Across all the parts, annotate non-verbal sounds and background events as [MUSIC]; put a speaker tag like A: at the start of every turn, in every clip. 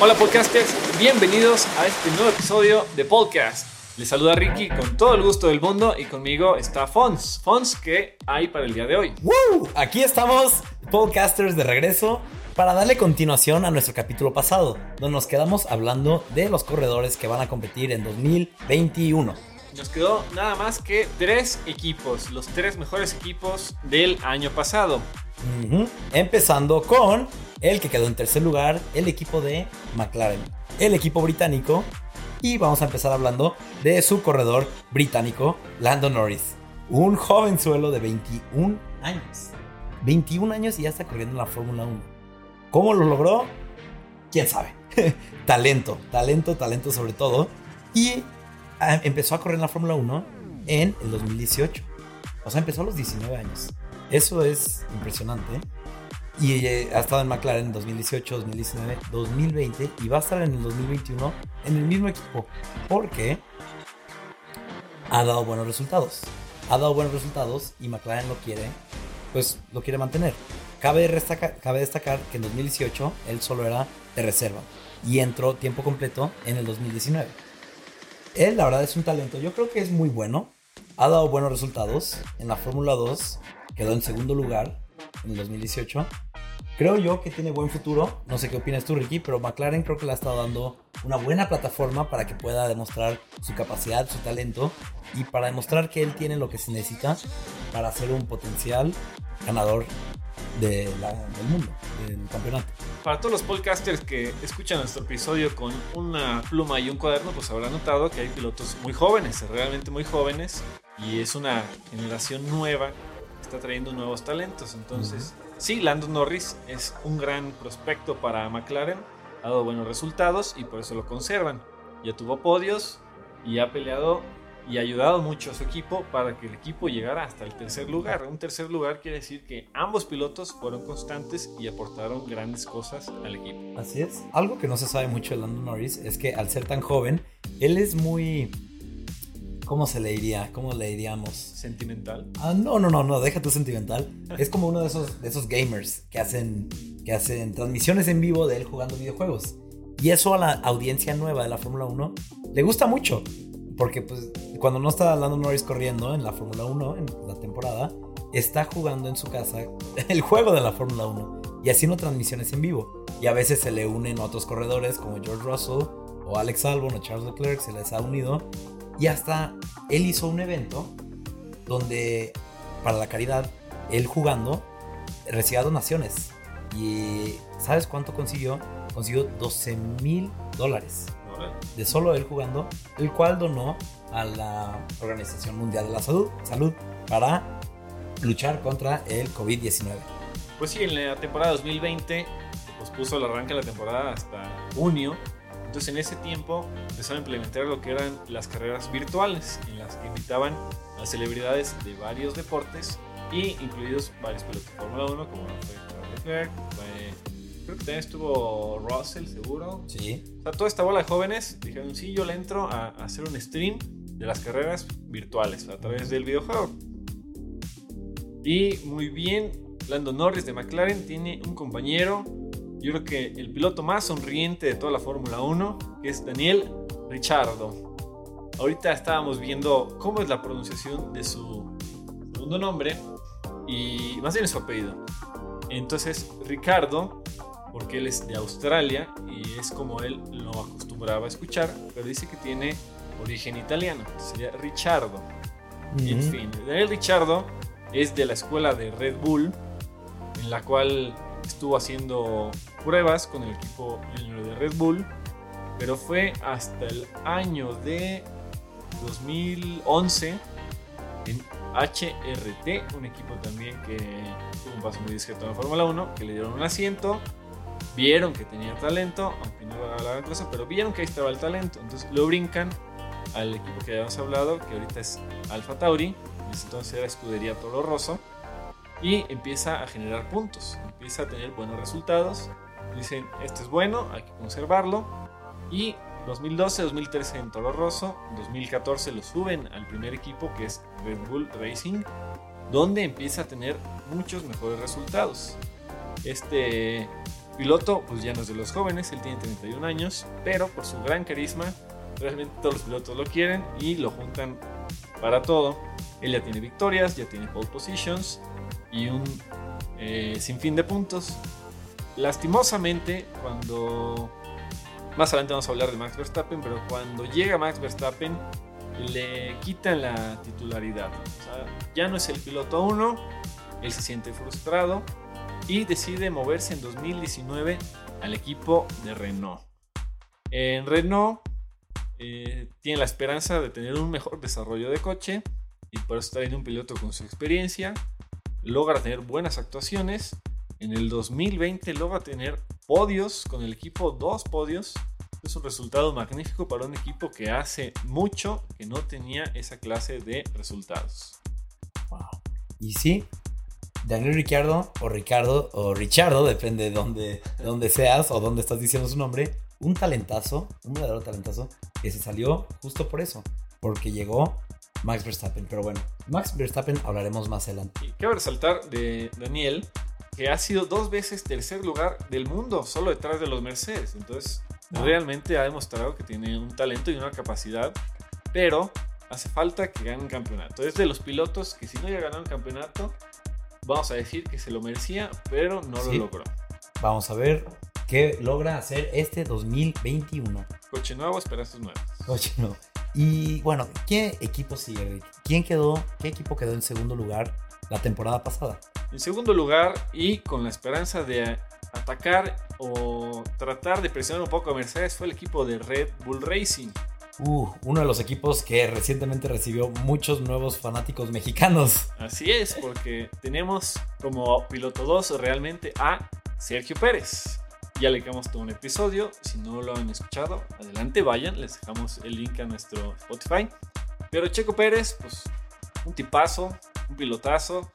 A: Hola podcasters, bienvenidos a este nuevo episodio de Podcast. Les saluda Ricky con todo el gusto del mundo y conmigo está Fons. Fons, ¿qué hay para el día de hoy?
B: ¡Woo! Aquí estamos, podcasters de regreso, para darle continuación a nuestro capítulo pasado, donde nos quedamos hablando de los corredores que van a competir en 2021.
A: Nos quedó nada más que tres equipos, los tres mejores equipos del año pasado.
B: Empezando con el que quedó en tercer lugar, el equipo de McLaren, el equipo británico. Y vamos a empezar hablando de su corredor británico, Lando Norris. Un jovenzuelo de 21 años. 21 años y ya está corriendo en la Fórmula 1. ¿Cómo lo logró? ¿Quién sabe? [LAUGHS] talento, talento, talento sobre todo. Y ah, empezó a correr en la Fórmula 1 en el 2018. O sea, empezó a los 19 años. Eso es impresionante. Y eh, ha estado en McLaren en 2018, 2019, 2020 y va a estar en el 2021 en el mismo equipo. Porque ha dado buenos resultados. Ha dado buenos resultados y McLaren lo quiere, pues lo quiere mantener. Cabe cabe destacar que en 2018 él solo era de reserva y entró tiempo completo en el 2019. Él, la verdad, es un talento. Yo creo que es muy bueno. Ha dado buenos resultados. En la Fórmula 2 quedó en segundo lugar en el 2018. Creo yo que tiene buen futuro. No sé qué opinas tú, Ricky, pero McLaren creo que le ha estado dando una buena plataforma para que pueda demostrar su capacidad, su talento y para demostrar que él tiene lo que se necesita para ser un potencial ganador de la- del mundo, del campeonato.
A: Para todos los podcasters que escuchan nuestro episodio con una pluma y un cuaderno, pues habrán notado que hay pilotos muy jóvenes, realmente muy jóvenes, y es una generación nueva está trayendo nuevos talentos. Entonces, sí, Lando Norris es un gran prospecto para McLaren, ha dado buenos resultados y por eso lo conservan. Ya tuvo podios y ha peleado y ha ayudado mucho a su equipo para que el equipo llegara hasta el tercer lugar. Un tercer lugar quiere decir que ambos pilotos fueron constantes y aportaron grandes cosas al equipo.
B: Así es. Algo que no se sabe mucho de Lando Norris es que al ser tan joven, él es muy... ¿Cómo se le diría? ¿Cómo le diríamos?
A: Sentimental.
B: Ah, no, no, no, no, deja tu sentimental. [LAUGHS] Es como uno de esos, de esos gamers que hacen, que hacen transmisiones en vivo de él jugando videojuegos. Y eso a la audiencia nueva de la Fórmula 1 le gusta mucho. Porque pues cuando no está Lando Norris corriendo en la Fórmula 1, en la temporada, está jugando en su casa [LAUGHS] el juego de la Fórmula 1 y haciendo transmisiones en vivo. Y a veces se le unen otros corredores como George Russell o Alex Albon o Charles Leclerc, se les ha unido. Y hasta él hizo un evento donde para la caridad, él jugando, recibía donaciones. Y ¿sabes cuánto consiguió? Consiguió 12 mil dólares de solo él jugando, el cual donó a la Organización Mundial de la Salud, Salud para luchar contra el COVID-19.
A: Pues sí, en la temporada 2020 se pospuso el arranque de la temporada hasta junio. Entonces en ese tiempo empezaron a implementar lo que eran las carreras virtuales, en las que invitaban a celebridades de varios deportes y incluidos varios pilotos de Fórmula 1, como fue Charles Leclerc, creo que también estuvo Russell, seguro.
B: Sí.
A: O sea, toda esta bola de jóvenes dijeron, sí, yo le entro a, a hacer un stream de las carreras virtuales a través del videojuego. Y muy bien, Lando Norris de McLaren tiene un compañero, yo creo que el piloto más sonriente de toda la Fórmula 1, que es Daniel Ricciardo. Ahorita estábamos viendo cómo es la pronunciación de su segundo nombre y más bien su apellido. Entonces, Ricardo, porque él es de Australia y es como él lo acostumbraba a escuchar, pero dice que tiene origen italiano, sería Ricciardo. Y en
B: Ujú.
A: fin, Daniel Ricciardo es de la escuela de Red Bull, en la cual estuvo haciendo pruebas con el equipo de Red Bull, pero fue hasta el año de 2011 en HRT, un equipo también que tuvo un paso muy discreto en la Fórmula 1, que le dieron un asiento, vieron que tenía talento, aunque no era la gran cosa, pero vieron que ahí estaba el talento, entonces lo brincan al equipo que habíamos hablado, que ahorita es Alfa Tauri, en ese entonces era Escudería Toro Rosso, y empieza a generar puntos, empieza a tener buenos resultados, dicen, este es bueno, hay que conservarlo, y 2012, 2013 en Toro Rosso, 2014 lo suben al primer equipo que es Red Bull Racing, donde empieza a tener muchos mejores resultados. Este piloto pues ya no es de los jóvenes, él tiene 31 años, pero por su gran carisma, realmente todos los pilotos lo quieren y lo juntan para todo. Él ya tiene victorias, ya tiene pole positions y un eh, sinfín de puntos. Lastimosamente, cuando... Más adelante vamos a hablar de Max Verstappen, pero cuando llega Max Verstappen le quitan la titularidad. Ya no es el piloto 1, él se siente frustrado y decide moverse en 2019 al equipo de Renault. En Renault eh, tiene la esperanza de tener un mejor desarrollo de coche y por eso está un piloto con su experiencia. Logra tener buenas actuaciones. En el 2020 logra tener podios con el equipo, dos podios. Es un resultado magnífico para un equipo que hace mucho que no tenía esa clase de resultados.
B: Wow. Y sí, Daniel Ricciardo o Ricardo o Richardo, depende de dónde, dónde seas o dónde estás diciendo su nombre, un talentazo, un verdadero talentazo, que se salió justo por eso, porque llegó Max Verstappen. Pero bueno, Max Verstappen hablaremos más adelante.
A: Y cabe resaltar de Daniel que ha sido dos veces tercer lugar del mundo, solo detrás de los Mercedes. Entonces, realmente ha demostrado que tiene un talento y una capacidad, pero hace falta que gane un campeonato. Es de los pilotos que si no llega a ganar un campeonato, vamos a decir que se lo merecía, pero no lo logró.
B: Vamos a ver qué logra hacer este 2021.
A: Coche nuevo, esperanzas nuevas.
B: Coche nuevo. Y bueno, ¿qué equipo sigue? ¿Quién quedó? ¿Qué equipo quedó en segundo lugar la temporada pasada?
A: En segundo lugar, y con la esperanza de atacar o tratar de presionar un poco a Mercedes, fue el equipo de Red Bull Racing.
B: Uh, uno de los equipos que recientemente recibió muchos nuevos fanáticos mexicanos.
A: Así es, porque tenemos como piloto 2 realmente a Sergio Pérez. Ya le dejamos todo un episodio. Si no lo han escuchado, adelante vayan. Les dejamos el link a nuestro Spotify. Pero Checo Pérez, pues un tipazo, un pilotazo.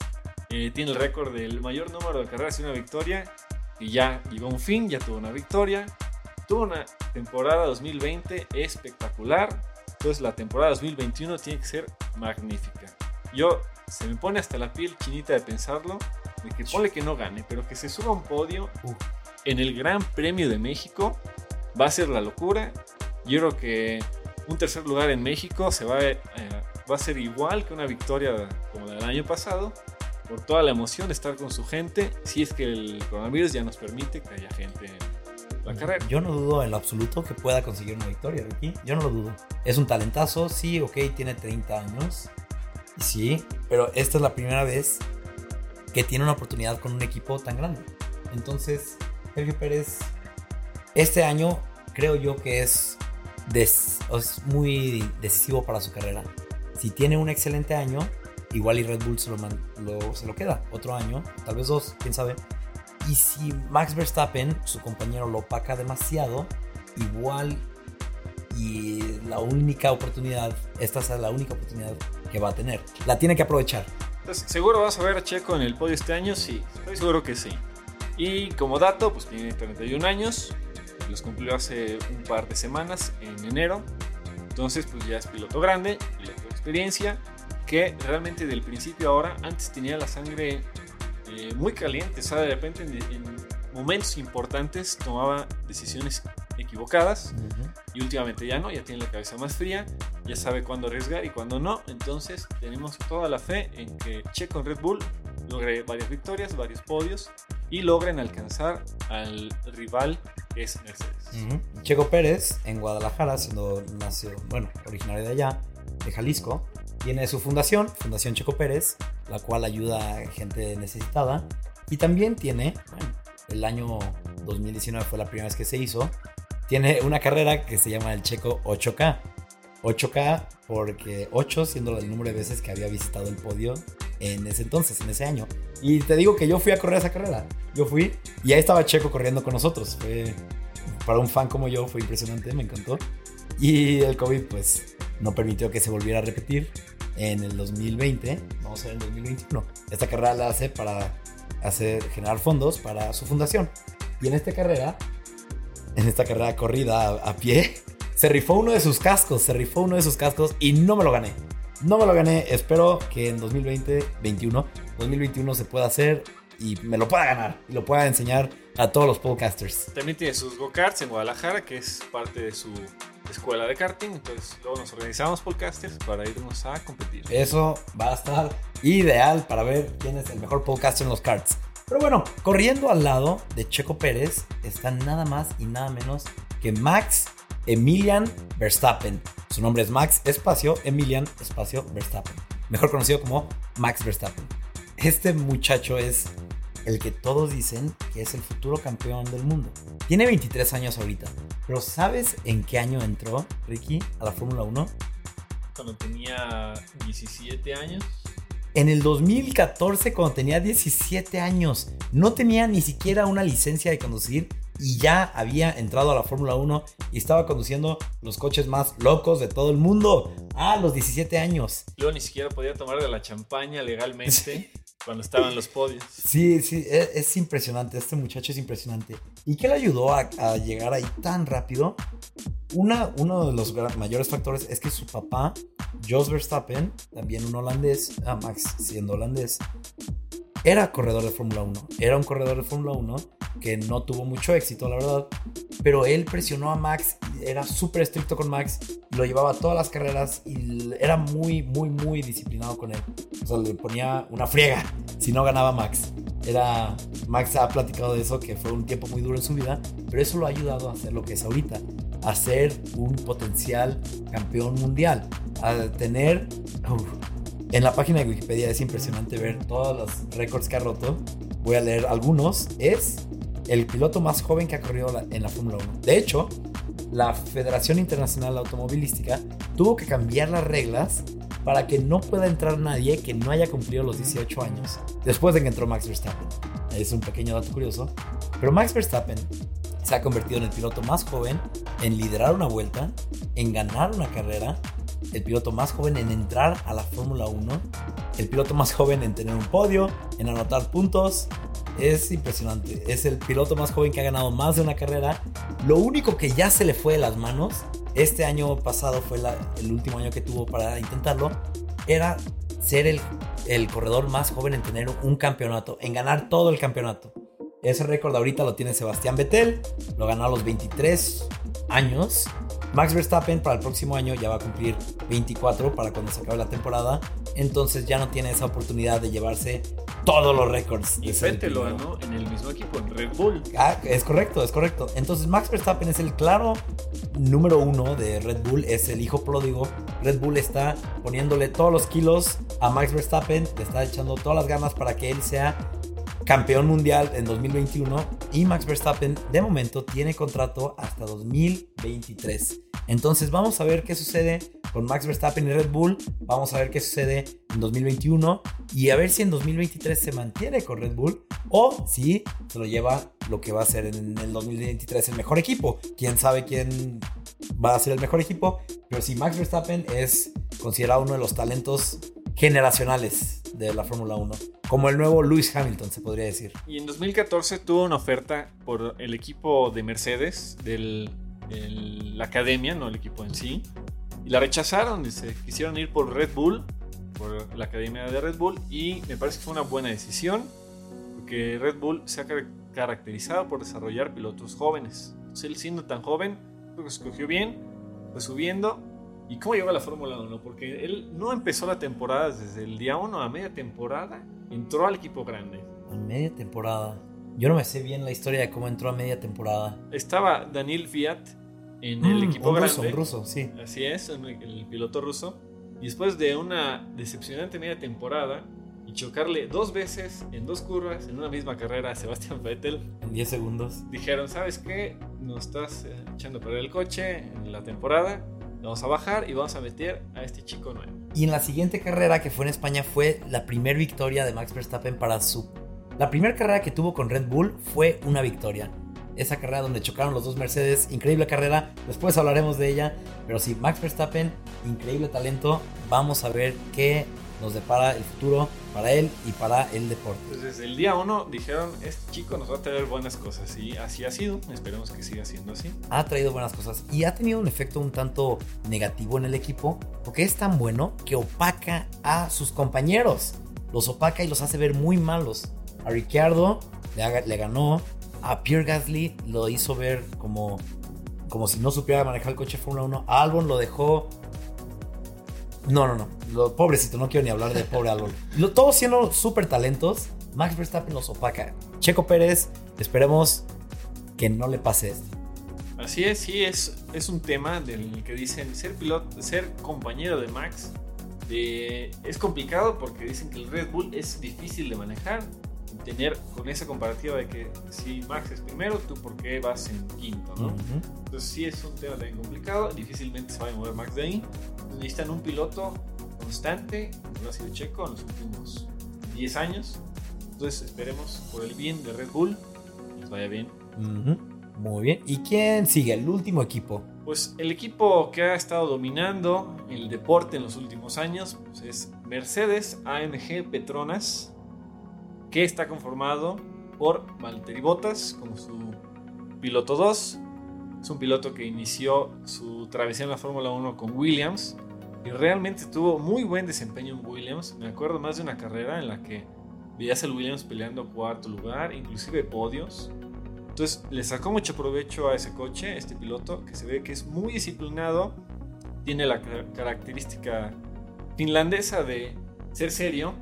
A: Eh, tiene el récord del mayor número de carreras y una victoria. Y ya llegó a un fin, ya tuvo una victoria tuvo una temporada 2020 espectacular. Entonces la temporada 2021 tiene que ser magnífica. Yo se me pone hasta la piel chinita de pensarlo, de que pone que no gane, pero que se suba a un podio en el Gran Premio de México va a ser la locura. Yo creo que un tercer lugar en México se va, eh, va a ser igual que una victoria como la del año pasado, por toda la emoción de estar con su gente, si es que el coronavirus ya nos permite que haya gente en la carrera.
B: Yo no dudo en lo absoluto que pueda conseguir una victoria, Ricky. Yo no lo dudo. Es un talentazo, sí, ok, tiene 30 años. Sí, pero esta es la primera vez que tiene una oportunidad con un equipo tan grande. Entonces, Sergio Pérez, este año creo yo que es, es muy decisivo para su carrera. Si tiene un excelente año, igual y Red Bull se lo, se lo queda. Otro año, tal vez dos, quién sabe. Y si Max Verstappen, su compañero, lo opaca demasiado, igual y la única oportunidad, esta es la única oportunidad que va a tener. La tiene que aprovechar.
A: Entonces, ¿seguro vas a ver a Checo en el podio este año? Sí, estoy seguro que sí. Y como dato, pues tiene 31 años, los cumplió hace un par de semanas, en enero. Entonces, pues ya es piloto grande, piloto de experiencia, que realmente del principio ahora, antes tenía la sangre eh, muy caliente, o sea, de repente en, momentos importantes tomaba decisiones equivocadas y últimamente ya no, ya tiene la cabeza más fría, ya sabe cuándo arriesgar y cuándo no, entonces tenemos toda la fe en que Checo Red Bull logre varias victorias, varios podios y logren alcanzar al rival que es.
B: Checo Pérez en Guadalajara, siendo nació, bueno, originario de allá, de Jalisco, tiene su fundación, Fundación Checo Pérez, la cual ayuda a gente necesitada. Y también tiene, el año 2019 fue la primera vez que se hizo, tiene una carrera que se llama el Checo 8K. 8K porque 8 siendo el número de veces que había visitado el podio en ese entonces, en ese año. Y te digo que yo fui a correr esa carrera. Yo fui y ahí estaba Checo corriendo con nosotros. Para un fan como yo fue impresionante, me encantó. Y el COVID pues no permitió que se volviera a repetir en el 2020, vamos a ver en el 2021. Esta carrera la hace para hacer, generar fondos para su fundación. Y en esta carrera, en esta carrera corrida a, pie, se rifó uno de sus cascos, se rifó uno de sus cascos y no me lo gané. No me lo gané, espero que en 2020, 21, 2021 se pueda hacer y me lo pueda ganar y lo pueda enseñar a todos los podcasters.
A: También tiene sus go-karts en Guadalajara, que es parte de su escuela de karting. Entonces, luego nos organizamos podcasters para irnos a competir.
B: Eso va a estar ideal para ver quién es el mejor podcaster en los karts. Pero bueno, corriendo al lado de Checo Pérez está nada más y nada menos que Max Emilian Verstappen. Su nombre es Max Espacio Emilian Espacio Verstappen. Mejor conocido como Max Verstappen. Este muchacho es el que todos dicen que es el futuro campeón del mundo. Tiene 23 años ahorita, pero ¿sabes en qué año entró Ricky a la Fórmula 1?
A: Cuando tenía 17 años.
B: En el 2014, cuando tenía 17 años, no tenía ni siquiera una licencia de conducir y ya había entrado a la Fórmula 1 y estaba conduciendo los coches más locos de todo el mundo a los 17 años.
A: Luego ni siquiera podía tomar de la champaña legalmente cuando estaba en los podios.
B: Sí, sí, es, es impresionante. Este muchacho es impresionante. ¿Y qué le ayudó a, a llegar ahí tan rápido? Una, uno de los mayores factores es que su papá, Jos Verstappen, también un holandés, ah, Max siendo holandés, era corredor de Fórmula 1. Era un corredor de Fórmula 1 que no tuvo mucho éxito, la verdad. Pero él presionó a Max, era súper estricto con Max, lo llevaba todas las carreras y era muy, muy, muy disciplinado con él. O sea, le ponía una friega si no ganaba Max. Era, Max ha platicado de eso, que fue un tiempo muy duro en su vida, pero eso lo ha ayudado a hacer lo que es ahorita, a ser un potencial campeón mundial, a tener... en la página de Wikipedia es impresionante ver todos los récords que ha roto. Voy a leer algunos. Es el piloto más joven que ha corrido en la Fórmula 1. De hecho, la Federación Internacional Automovilística tuvo que cambiar las reglas para que no pueda entrar nadie que no haya cumplido los 18 años después de que entró Max Verstappen. Es un pequeño dato curioso. Pero Max Verstappen se ha convertido en el piloto más joven en liderar una vuelta, en ganar una carrera, el piloto más joven en entrar a la Fórmula 1, el piloto más joven en tener un podio, en anotar puntos. Es impresionante. Es el piloto más joven que ha ganado más de una carrera. Lo único que ya se le fue de las manos, este año pasado fue el último año que tuvo para intentarlo, era ser el, el corredor más joven en tener un campeonato, en ganar todo el campeonato. Ese récord ahorita lo tiene Sebastián Vettel, lo ganó a los 23 años. Max Verstappen para el próximo año ya va a cumplir 24 para cuando se acabe la temporada. Entonces ya no tiene esa oportunidad de llevarse todos los récords.
A: Y ganó en el mismo equipo, en Red Bull.
B: Ah, es correcto, es correcto. Entonces Max Verstappen es el claro número uno de Red Bull, es el hijo pródigo. Red Bull está poniéndole todos los kilos a Max Verstappen, le está echando todas las ganas para que él sea campeón mundial en 2021 y Max Verstappen de momento tiene contrato hasta 2023. Entonces vamos a ver qué sucede con Max Verstappen y Red Bull, vamos a ver qué sucede en 2021 y a ver si en 2023 se mantiene con Red Bull o si se lo lleva lo que va a ser en el 2023 el mejor equipo. Quién sabe quién va a ser el mejor equipo, pero si Max Verstappen es considerado uno de los talentos generacionales de la Fórmula 1, como el nuevo Lewis Hamilton se podría decir.
A: Y en 2014 tuvo una oferta por el equipo de Mercedes, de la academia, no el equipo en sí. Y la rechazaron y se quisieron ir por Red Bull, por la academia de Red Bull. Y me parece que fue una buena decisión, porque Red Bull se ha car- caracterizado por desarrollar pilotos jóvenes. Entonces, él siendo tan joven, creo que escogió bien, fue subiendo. ¿Y cómo llegó a la Fórmula 1? Porque él no empezó la temporada desde el día 1 a media temporada, entró al equipo grande.
B: A media temporada. Yo no me sé bien la historia de cómo entró a media temporada.
A: Estaba Daniel Fiat en el
B: Mm,
A: equipo
B: un
A: grande.
B: ruso, un ruso, sí.
A: Así es, el, el piloto ruso. Y después de una decepcionante media temporada y chocarle dos veces en dos curvas en una misma carrera a Sebastian Vettel,
B: En 10 segundos.
A: dijeron, ¿sabes qué? Nos estás eh, echando a perder el coche en la temporada. Vamos a bajar y vamos a meter a este chico nuevo.
B: Y en la siguiente carrera que fue en España fue la primera victoria de Max Verstappen para su... La primera carrera que tuvo con Red Bull fue una victoria. Esa carrera donde chocaron los dos Mercedes, increíble carrera, después hablaremos de ella. Pero sí, Max Verstappen, increíble talento. Vamos a ver qué nos depara el futuro para él y para el deporte.
A: Entonces, el día uno dijeron, este chico nos va a traer buenas cosas. Y así ha sido. Esperemos que siga siendo así.
B: ha traído buenas cosas y ha tenido un efecto un tanto negativo en el equipo porque es tan bueno que opaca a sus compañeros. Los opaca y los hace ver muy malos. A Ricciardo le, le ganó. A Pierre Gasly lo hizo ver como, como si no supiera manejar el coche Fórmula 1. A Albon lo dejó. No, no, no. Lo, pobrecito, no quiero ni hablar de pobre Albon. Todos siendo súper talentos. Max Verstappen los opaca. Checo Pérez, esperemos que no le pase esto.
A: Así es, sí, es, es un tema del que dicen ser piloto, ser compañero de Max. es complicado porque dicen que el Red Bull es difícil de manejar. Tener con esa comparativa de que si Max es primero, tú por qué vas en quinto, ¿no? Entonces sí es un tema también complicado, difícilmente se va a mover Max de ahí. Necesitan un piloto constante, como ha sido Checo en los últimos 10 años. Entonces esperemos por el bien de Red Bull, les vaya bien.
B: Muy bien. ¿Y quién sigue? El último equipo.
A: Pues el equipo que ha estado dominando el deporte en los últimos años pues, es Mercedes AMG Petronas, que está conformado por Valtteri Bottas como su piloto 2. Es un piloto que inició su travesía en la Fórmula 1 con Williams y realmente tuvo muy buen desempeño en Williams. Me acuerdo más de una carrera en la que veías al Williams peleando cuarto lugar, inclusive podios. Entonces le sacó mucho provecho a ese coche, este piloto, que se ve que es muy disciplinado, tiene la característica finlandesa de ser serio,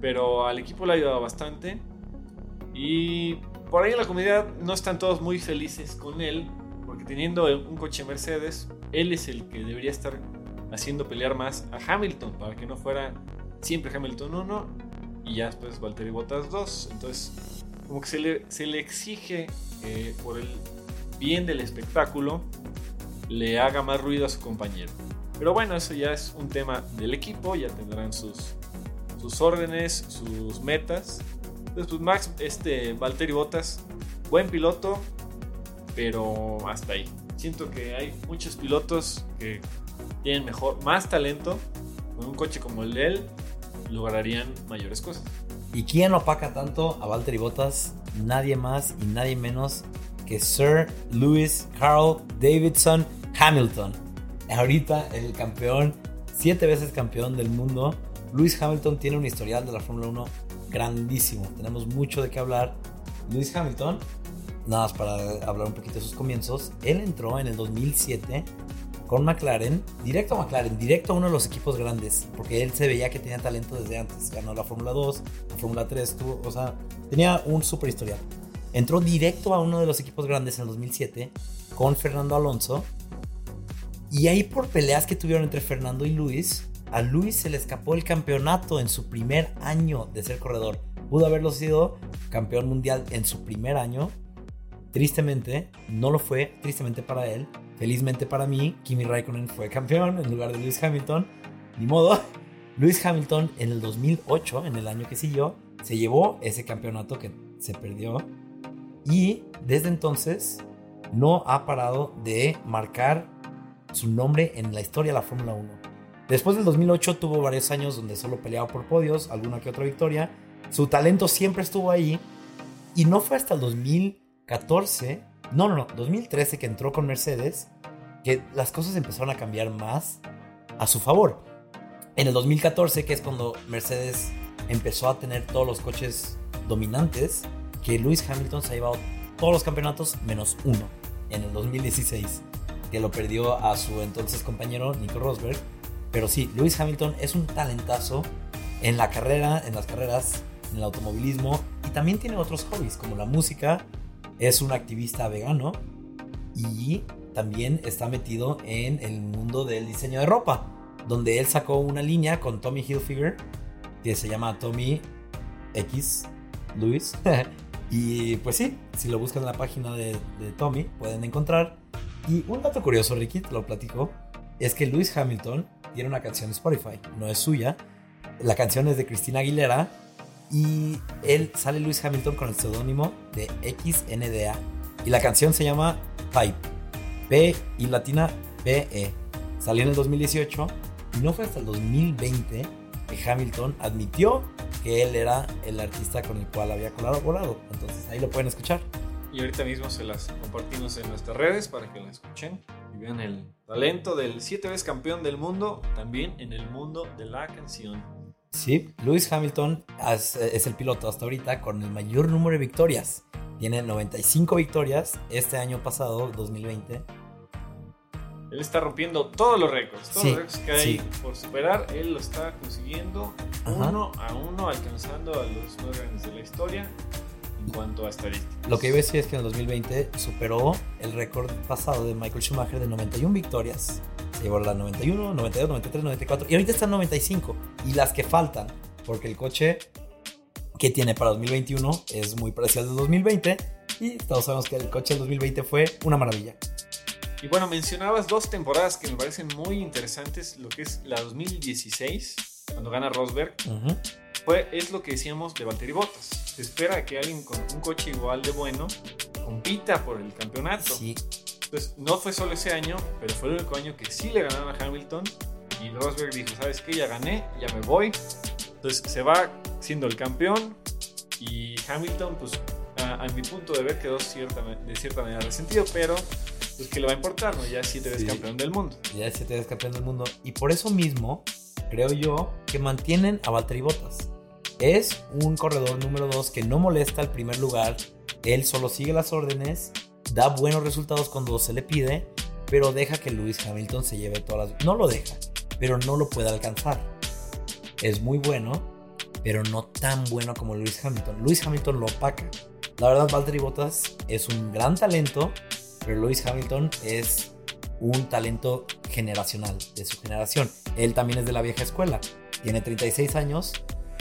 A: pero al equipo le ha ayudado bastante. Y por ahí en la comunidad no están todos muy felices con él, porque teniendo un coche Mercedes, él es el que debería estar haciendo pelear más a Hamilton, para que no fuera siempre Hamilton 1 y ya después Valtteri Bottas 2. Entonces, como que se le, se le exige eh, por el bien del espectáculo, le haga más ruido a su compañero. Pero bueno, eso ya es un tema del equipo, ya tendrán sus, sus órdenes, sus metas. Entonces, pues Max, este Valtteri Bottas, buen piloto, pero hasta ahí. Siento que hay muchos pilotos que tienen mejor, más talento, con un coche como el de él, lograrían mayores cosas.
B: ¿Y quién opaca tanto a Valtteri Bottas? Nadie más y nadie menos que Sir Lewis Carl Davidson Hamilton. Ahorita el campeón, siete veces campeón del mundo. Lewis Hamilton tiene un historial de la Fórmula 1 grandísimo. Tenemos mucho de qué hablar. Lewis Hamilton, nada más para hablar un poquito de sus comienzos, él entró en el 2007 con McLaren, directo a McLaren, directo a uno de los equipos grandes, porque él se veía que tenía talento desde antes. Ganó la Fórmula 2, la Fórmula 3, tuvo, o sea, tenía un super historial. Entró directo a uno de los equipos grandes en el 2007 con Fernando Alonso. Y ahí por peleas que tuvieron entre Fernando y Luis, a Luis se le escapó el campeonato en su primer año de ser corredor. Pudo haberlo sido campeón mundial en su primer año. Tristemente, no lo fue, tristemente para él. Felizmente para mí, Kimi Raikkonen fue campeón en lugar de Lewis Hamilton. Ni modo. [LAUGHS] Lewis Hamilton en el 2008, en el año que siguió, se llevó ese campeonato que se perdió. Y desde entonces no ha parado de marcar su nombre en la historia de la Fórmula 1. Después del 2008 tuvo varios años donde solo peleaba por podios, alguna que otra victoria. Su talento siempre estuvo ahí. Y no fue hasta el 2014 no, no, no. 2013 que entró con Mercedes, que las cosas empezaron a cambiar más a su favor. En el 2014, que es cuando Mercedes empezó a tener todos los coches dominantes, que Lewis Hamilton se ha llevado todos los campeonatos menos uno en el 2016, que lo perdió a su entonces compañero Nico Rosberg. Pero sí, Lewis Hamilton es un talentazo en la carrera, en las carreras, en el automovilismo y también tiene otros hobbies como la música es un activista vegano y también está metido en el mundo del diseño de ropa, donde él sacó una línea con Tommy Hilfiger que se llama Tommy X Lewis. [LAUGHS] y pues sí, si lo buscan en la página de, Tommy pueden encontrar. Y un dato curioso, Ricky, te lo platico, es que Lewis Hamilton tiene una canción de Spotify, no es suya. La canción es de Cristina Aguilera y él sale Luis Hamilton con el seudónimo de XNDA. Y la canción se llama Pipe. P y latina PE. Salió en el 2018 y no fue hasta el 2020 que Hamilton admitió que él era el artista con el cual había colaborado. Entonces ahí lo pueden escuchar.
A: Y ahorita mismo se las compartimos en nuestras redes para que la escuchen y vean el talento del siete veces campeón del mundo también en el mundo de la canción.
B: Sí, Lewis Hamilton es, es el piloto hasta ahorita con el mayor número de victorias. Tiene 95 victorias este año pasado, 2020.
A: Él está rompiendo todos los récords. Todos
B: Sí,
A: los récords que hay
B: sí.
A: por superar, él lo está consiguiendo
B: Ajá.
A: uno a uno, alcanzando a los más grandes de la historia en cuanto a estadísticas.
B: Lo que iba a decir es que en el 2020 superó el récord pasado de Michael Schumacher de 91 victorias. Se llevó la 91, 92, 93, 94 y ahorita está en 95. Y las que faltan, porque el coche que tiene para 2021 es muy parecido al del 2020 y todos sabemos que el coche del 2020 fue una maravilla.
A: Y bueno, mencionabas dos temporadas que me parecen muy interesantes, lo que es la 2016, cuando gana Rosberg,
B: Ujú.
A: fue, es lo que decíamos de Valtteri Bottas. Se espera que alguien con un coche igual de bueno compita por el campeonato.
B: Sí,
A: Entonces, no fue solo ese año, pero fue el único año que sí le ganaron a Hamilton. Y Rosberg dijo, ¿sabes qué? Ya gané, ya me voy. Entonces se va siendo el campeón. Y Hamilton, pues, a, a mi punto de ver, quedó cierta, de cierta manera resentido, pero pues que le va a importar, ¿no? Ya siete veces
B: Sí.
A: campeón del mundo.
B: ya es siete veces campeón del mundo. Y por eso mismo, creo yo, que mantienen a Valtteri Bottas. Es un corredor número 2 que no molesta al primer lugar. Él solo sigue las órdenes, da buenos resultados cuando se le pide, pero deja que Lewis Hamilton se lleve todas las... No lo deja, pero no lo puede alcanzar. Es muy bueno, pero no tan bueno como Lewis Hamilton. Lewis Hamilton lo opaca. La verdad, Valtteri Bottas es un gran talento, pero Lewis Hamilton es un talento generacional de su generación. Él también es de la vieja escuela. Tiene 36 años,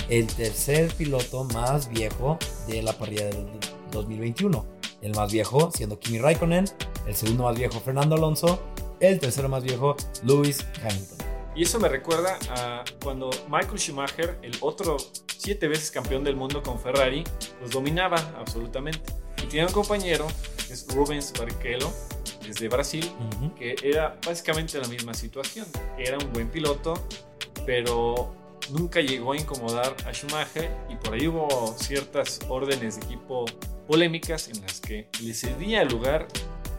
B: el tercer piloto más viejo de la parrilla del 2021. El más viejo siendo Kimi Raikkonen, el segundo más viejo Fernando Alonso, el tercero más viejo Lewis Hamilton.
A: Y eso me recuerda a cuando Michael Schumacher, el otro siete veces campeón del mundo con Ferrari, los dominaba absolutamente. Y tenía un compañero, que es Rubens Barrichello, desde Brasil, que era básicamente la misma situación. Era un buen piloto, pero nunca llegó a incomodar a Schumacher y por ahí hubo ciertas órdenes de equipo polémicas en las que le cedía lugar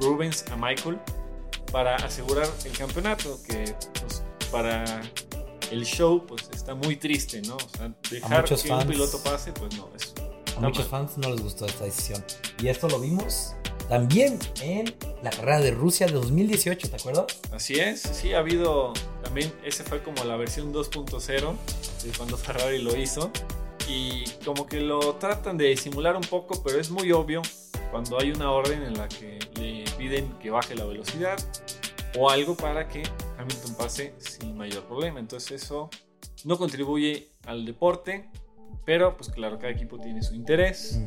A: Rubens a Michael para asegurar el campeonato, que pues, para el show pues está muy triste, ¿no? O sea, dejar que
B: fans-
A: un piloto pase, pues no, es
B: A muchos fans no les gustó esta decisión. Y esto lo vimos también en la carrera de Rusia de 2018, ¿te acuerdas?
A: Así es, sí, ha habido también, ese fue como la versión 2.0 de cuando Ferrari lo hizo y como que lo tratan de disimular un poco, pero es muy obvio cuando hay una orden en la que le piden que baje la velocidad o algo para que Hamilton pase sin mayor problema. Entonces eso no contribuye al deporte, pero pues claro, cada equipo tiene su interés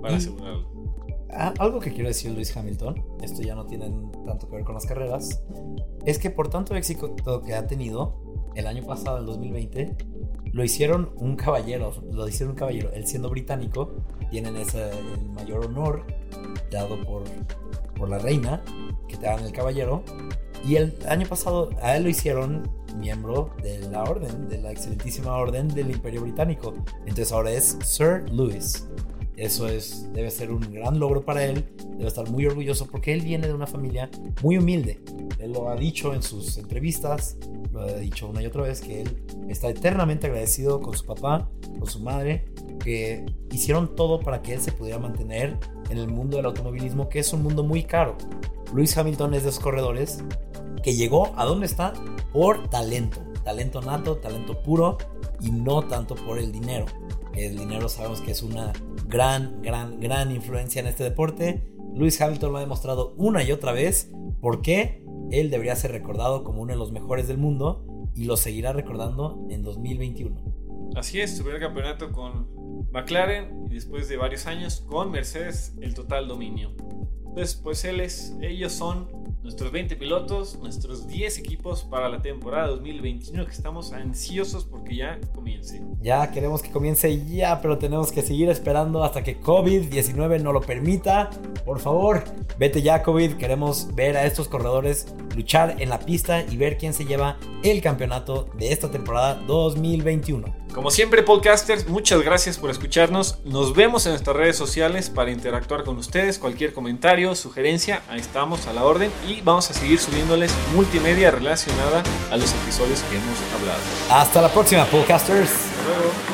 A: para asegurarlo.
B: Ah, algo que quiero decir Luis Hamilton, esto ya no tiene tanto que ver con las carreras, es que por tanto éxito que ha tenido el año pasado, el 2020, lo hicieron un caballero, lo hicieron un caballero, él siendo británico, tienen ese el mayor honor dado por, por la reina, que te dan el caballero, y el año pasado a él lo hicieron miembro de la orden, de la excelentísima orden del Imperio Británico, entonces ahora es Sir Louis. Eso es, debe ser un gran logro para él. Debe estar muy orgulloso porque él viene de una familia muy humilde. Él lo ha dicho en sus entrevistas, lo ha dicho una y otra vez que él está eternamente agradecido con su papá, con su madre, que hicieron todo para que él se pudiera mantener en el mundo del automovilismo, que es un mundo muy caro. Luis Hamilton es de esos corredores que llegó a donde está por talento, talento nato, talento puro y no tanto por el dinero. El dinero sabemos que es una gran, gran, gran influencia en este deporte. Lewis Hamilton lo ha demostrado una y otra vez porque él debería ser recordado como uno de los mejores del mundo y lo seguirá recordando en 2021.
A: Así es, su primer campeonato con McLaren y después de varios años con Mercedes el total dominio. Entonces, pues él es, ellos son nuestros 20 pilotos, nuestros 10 equipos para la temporada 2021 que estamos ansiosos porque ya comience.
B: Ya queremos que comience ya, pero tenemos que seguir esperando hasta que COVID-19 no lo permita. Por favor, vete ya COVID. Queremos ver a estos corredores luchar en la pista y ver quién se lleva el campeonato de esta temporada 2021.
A: Como siempre, podcasters, muchas gracias por escucharnos. Nos vemos en nuestras redes sociales para interactuar con ustedes. Cualquier comentario, sugerencia, ahí estamos a la orden. Y vamos a seguir subiéndoles multimedia relacionada a los episodios que hemos hablado.
B: Hasta la próxima, podcasters.
A: Hasta luego.